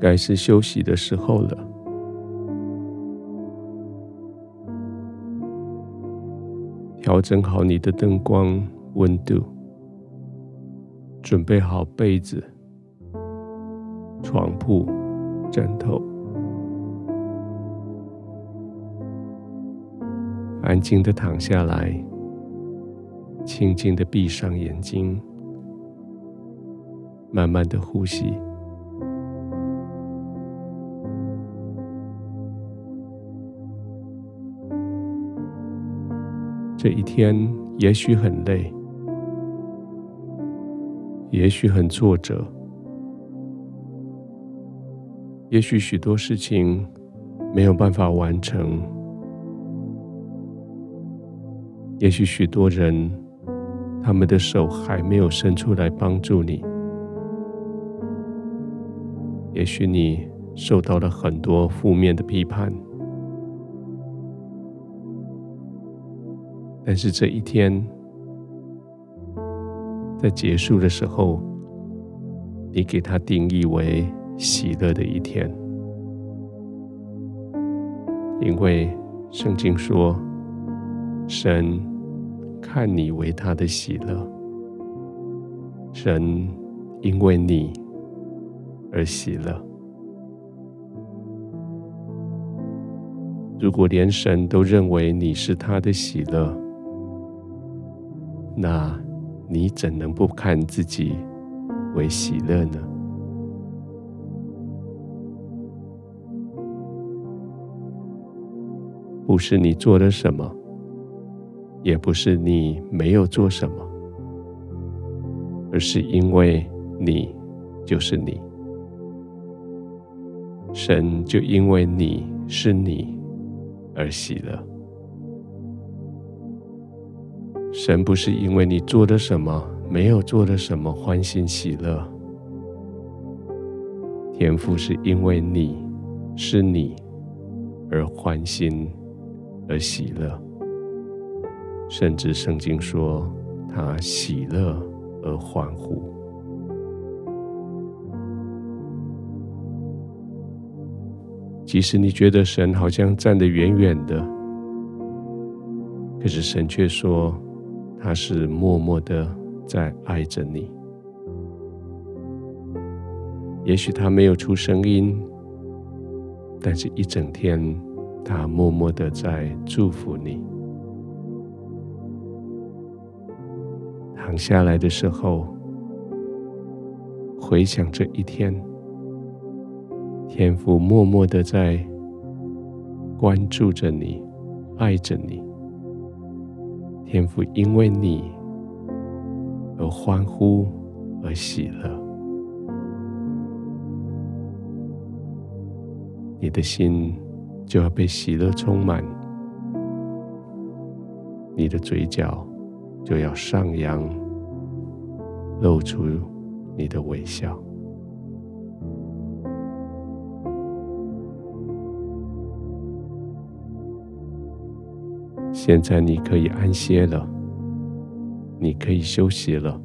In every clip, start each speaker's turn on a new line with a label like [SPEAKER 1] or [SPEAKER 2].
[SPEAKER 1] 该是休息的时候了。调整好你的灯光、温度，准备好被子、床铺、枕头，安静的躺下来，轻轻的闭上眼睛，慢慢的呼吸。这一天也许很累，也许很挫折，也许许多事情没有办法完成，也许许多人他们的手还没有伸出来帮助你，也许你受到了很多负面的批判。但是这一天在结束的时候，你给它定义为喜乐的一天，因为圣经说，神看你为他的喜乐，神因为你而喜乐。如果连神都认为你是他的喜乐，那你怎能不看自己为喜乐呢？不是你做了什么，也不是你没有做什么，而是因为你就是你，神就因为你是你而喜乐。神不是因为你做了什么，没有做了什么欢欣喜乐，天父是因为你是你而欢欣而喜乐，甚至圣经说他喜乐而欢呼。即使你觉得神好像站得远远的，可是神却说。他是默默的在爱着你，也许他没有出声音，但是一整天他默默的在祝福你。躺下来的时候，回想这一天，天父默默的在关注着你，爱着你。天父因为你而欢呼而喜乐，你的心就要被喜乐充满，你的嘴角就要上扬，露出你的微笑。现在你可以安歇了，你可以休息了。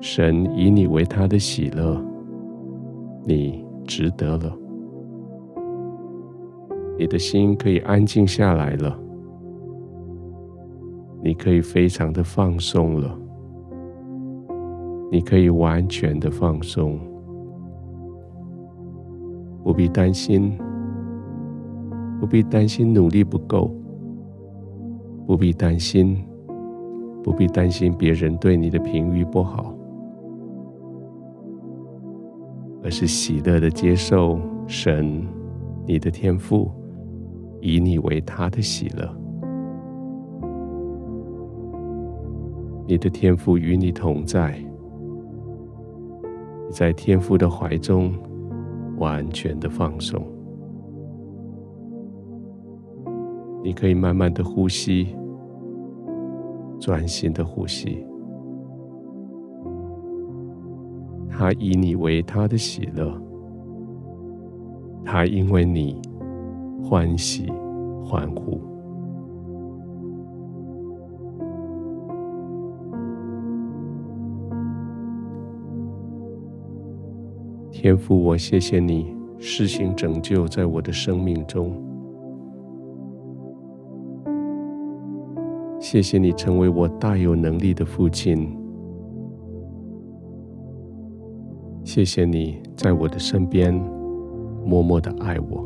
[SPEAKER 1] 神以你为他的喜乐，你值得了。你的心可以安静下来了，你可以非常的放松了，你可以完全的放松，不必担心。不必担心努力不够，不必担心，不必担心别人对你的评语不好，而是喜乐的接受神，你的天赋，以你为他的喜乐，你的天赋与你同在，在天赋的怀中完全的放松。你可以慢慢的呼吸，专心的呼吸。他以你为他的喜乐，他因为你欢喜欢呼。天父，我谢谢你施行拯救在我的生命中，谢谢你成为我大有能力的父亲，谢谢你在我的身边默默的爱我，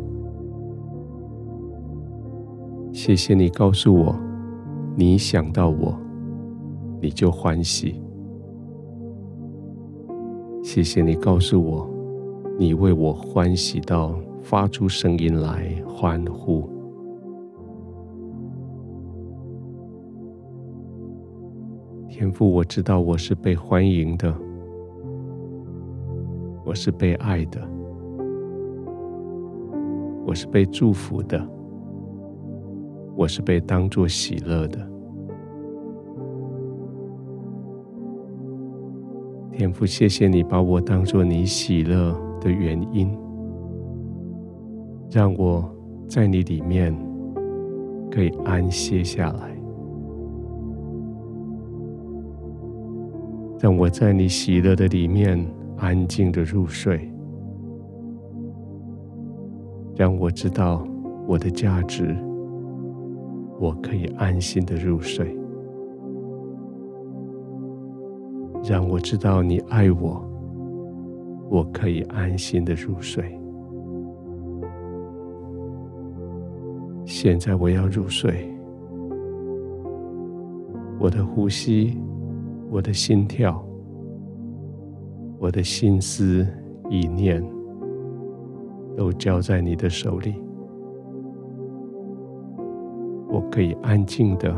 [SPEAKER 1] 谢谢你告诉我，你想到我，你就欢喜，谢谢你告诉我。你为我欢喜到发出声音来欢呼，天父，我知道我是被欢迎的，我是被爱的，我是被祝福的，我是被当作喜乐的。天父，谢谢你把我当作你喜乐的原因，让我在你里面可以安歇下来，让我在你喜乐的里面安静的入睡，让我知道我的价值，我可以安心的入睡，让我知道你爱我。我可以安心的入睡。现在我要入睡，我的呼吸，我的心跳，我的心思意念，都交在你的手里。我可以安静的、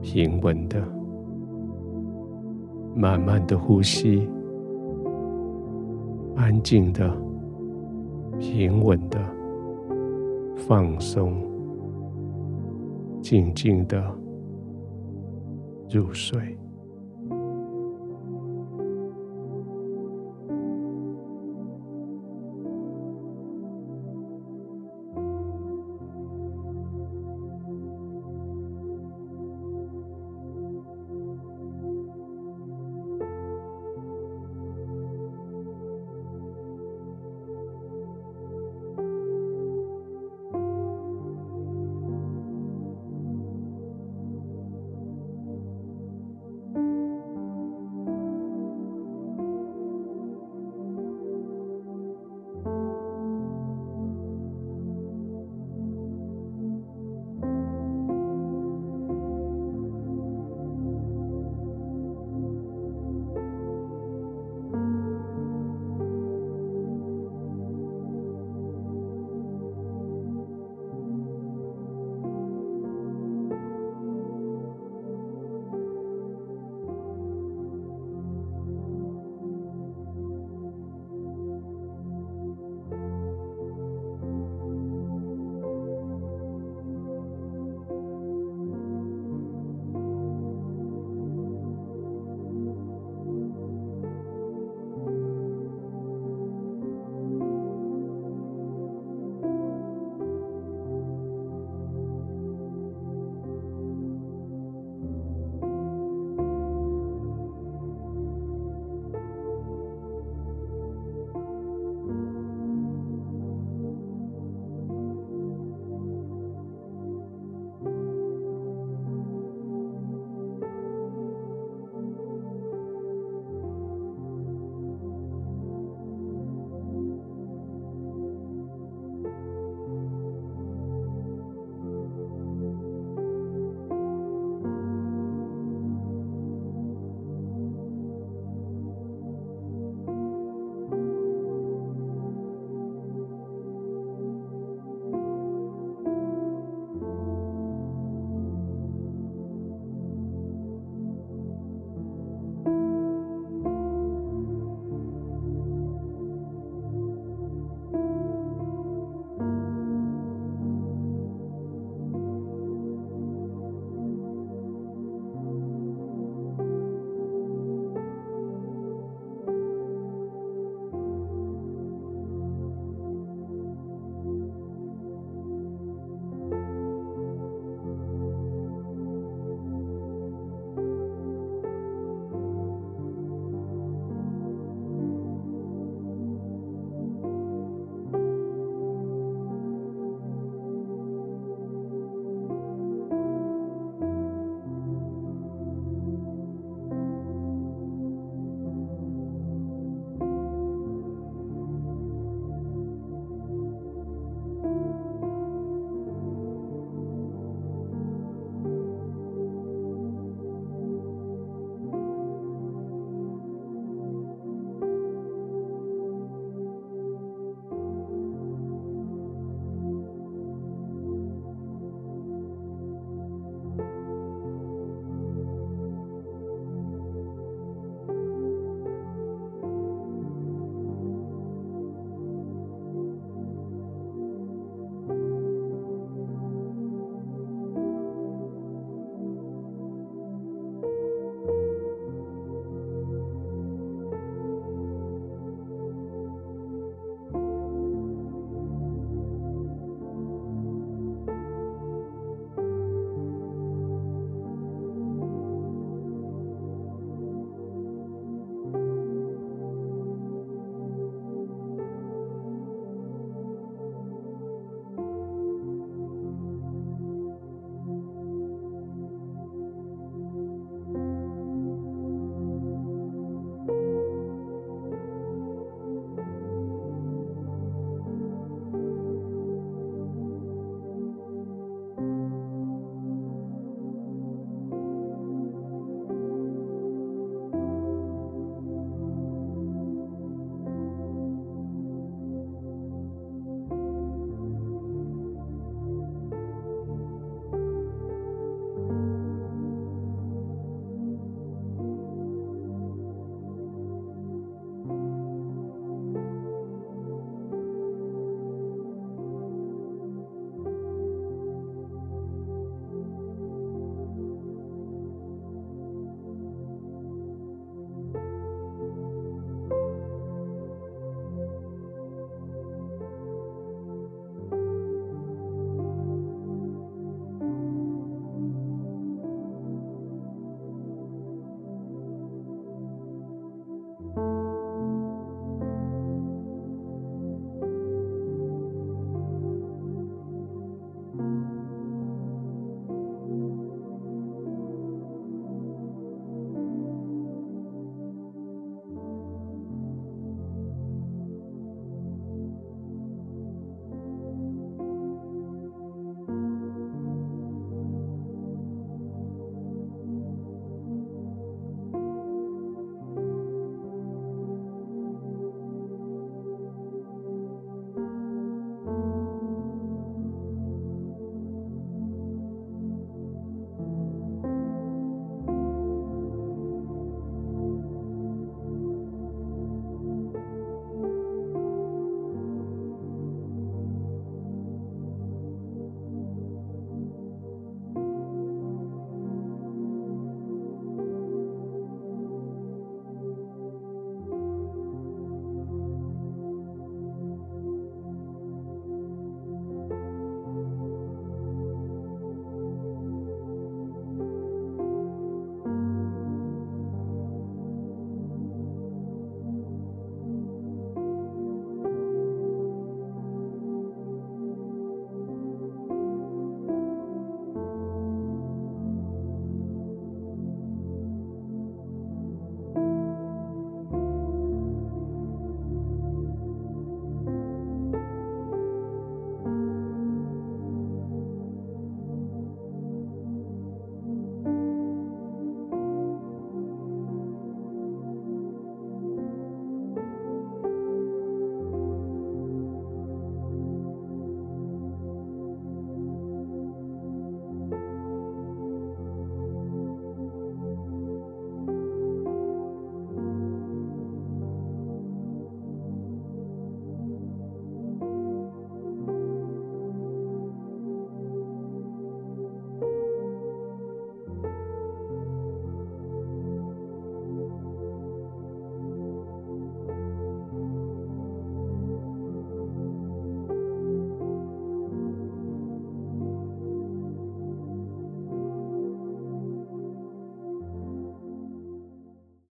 [SPEAKER 1] 平稳的、慢慢的呼吸。安静的、平稳的、放松、静静的入睡。